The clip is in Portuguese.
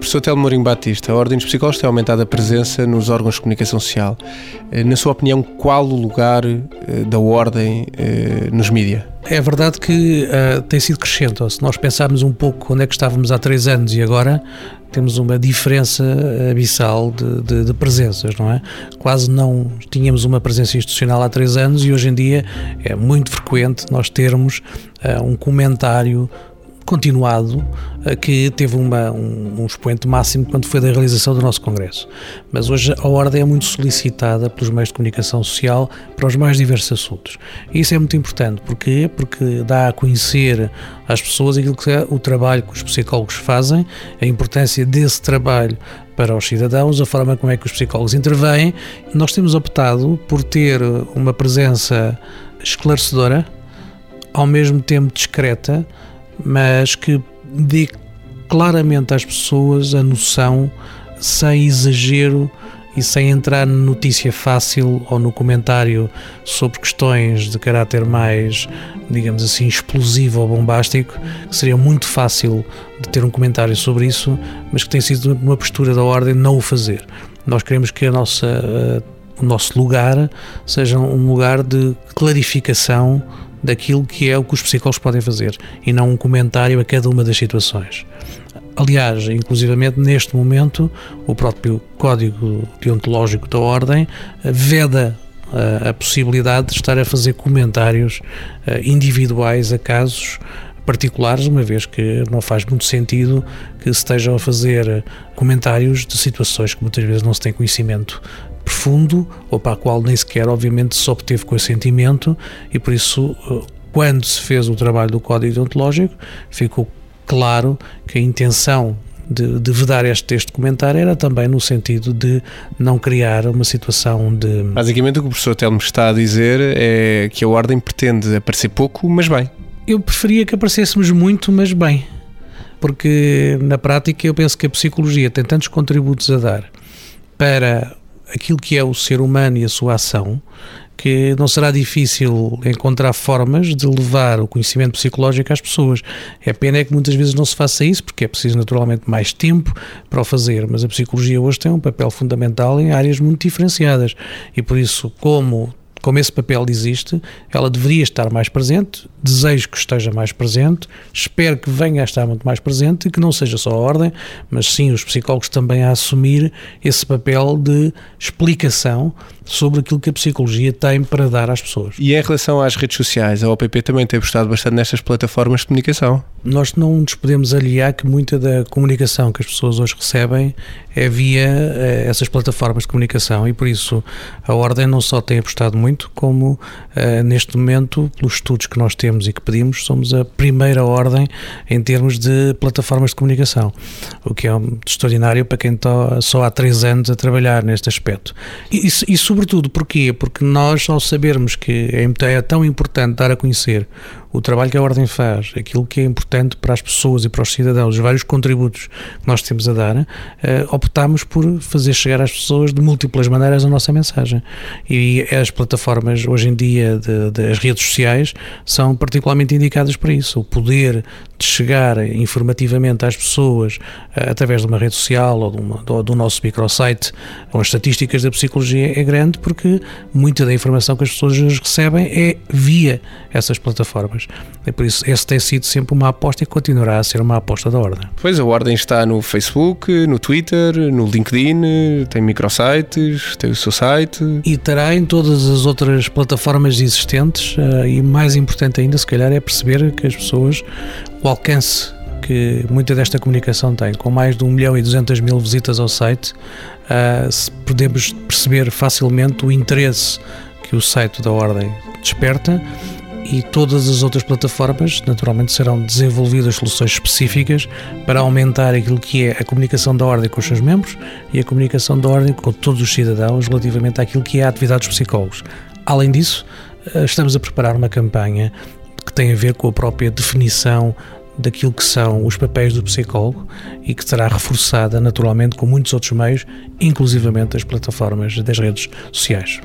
Professor Telmo Mourinho Batista, a Ordem dos Psicólogos tem aumentado a presença nos órgãos de comunicação social. Eh, na sua opinião, qual o lugar eh, da Ordem eh, nos mídias? É verdade que uh, tem sido crescente. Se nós pensarmos um pouco onde é que estávamos há três anos e agora, temos uma diferença abissal de, de, de, presenças, não é? Quase não tínhamos uma presença institucional há três anos e hoje em dia é muito frequente nós termos uh, um comentário continuado, eh, que teve uma, um, um expoente máximo quando foi da realização do nosso Congresso. Mas hoje a ordem é muito solicitada pelos meios de comunicação social para os mais diversos assuntos. E isso é muito importante. Porquê? Porque dá a conhecer às pessoas aquilo que é o trabalho que os psicólogos fazem, a importância desse trabalho para os cidadãos, a forma como é que os psicólogos intervêm. Nós temos optado por ter uma presença esclarecedora, ao mesmo tempo discreta, mas que dê claramente às pessoas a noção, sem exagero e sem entrar na notícia fácil ou no comentário sobre questões de caráter mais, digamos assim, explosivo ou bombástico, que seria muito fácil de ter um comentário sobre isso, mas que tem sido uma postura da ordem não o fazer. Nós queremos que a nossa, uh, o nosso lugar seja um lugar de clarificação daquilo que é o que os psicólogos podem fazer e não um comentário a cada uma das situações. Aliás, inclusivamente neste momento, o próprio Código Deontológico da Ordem veda a, eh, a possibilidade de estar a fazer comentários uh, individuais a casos particulares, uma vez que não faz muito sentido que se estejam a fazer comentários de situações que muitas vezes não se tem conhecimento profundo ou para a qual nem sequer, obviamente, se obteve consentimento e por isso, eh, quando se fez o trabalho do Código Deontológico, ficou claro que a intenção de, de vedar este, este comentário era também no sentido de não criar uma situação de. Basicamente, o que o professor Telmo está a dizer é que a Ordem pretende aparecer pouco, mas bem. Eu preferia que aparecêssemos muito, mas bem. Porque na prática eu penso que a psicologia tem tantos contributos a dar para aquilo que é o ser humano e a sua ação, que não será difícil encontrar formas de levar o conhecimento psicológico às pessoas. É pena é que muitas vezes não se faça isso, porque é preciso naturalmente mais tempo para o fazer, mas a psicologia hoje tem um papel fundamental em áreas muito diferenciadas e por isso, como como esse papel existe, ela deveria estar mais presente, desejo que esteja mais presente, espero que venha a estar muito mais presente e que não seja só a ordem, mas sim os psicólogos também a assumir esse papel de explicação sobre aquilo que a psicologia tem para dar às pessoas. E em relação às redes sociais, a OPP também tem apostado bastante nestas plataformas de comunicação? Nós não nos podemos aliar que muita da comunicação que as pessoas hoje recebem é via eh, essas plataformas de comunicação e por isso a Ordem não só tem apostado muito, como uh, neste momento, pelos estudos que nós temos e que pedimos, somos a primeira Ordem em termos de plataformas de comunicação, o que é extraordinário para quem está só há três anos a trabalhar neste aspecto. E, e, sobretudo, porquê? Porque nós, ao sabermos que é tão importante dar a conhecer o trabalho que a Ordem faz, aquilo que é importante para as pessoas e para os cidadãos, os vários contributos que nós temos a dar, uh, optámos por fazer chegar às pessoas de múltiplas maneiras a nossa mensagem. E as plataformas, hoje em dia, das redes sociais, são particularmente indicadas para isso. O poder de chegar informativamente às pessoas uh, através de uma rede social ou, uma, do, do nosso microsite com as estatísticas da psicologia é grande porque muita da informação que as pessoas recebem é via essas plataformas. E por isso, esse tem sido sempre uma aposta e continuará a ser uma aposta da Ordem. Pois, a Ordem está no Facebook, no Twitter, no LinkedIn, tem microsites, tem o seu site. E terá em todas as outras plataformas existentes, eh, e mais importante ainda, se calhar, é perceber que as pessoas, o alcance que muita desta comunicação tem, com mais de 1 milhão e 200 mil visitas ao site, uh, podemos perceber facilmente o interesse que o site da Ordem desperta e todas as outras plataformas, naturalmente, serão desenvolvidas soluções específicas para aumentar aquilo que é a comunicação da ordem com os seus membros e a comunicação da ordem com todos os cidadãos relativamente àquilo que é a atividade dos psicólogos. Além disso, eh, estamos a preparar uma campanha tem a ver com a própria definição daquilo que são os papéis do psicólogo e que será reforçada naturalmente com muitos outros meios, inclusivamente as plataformas das redes sociais.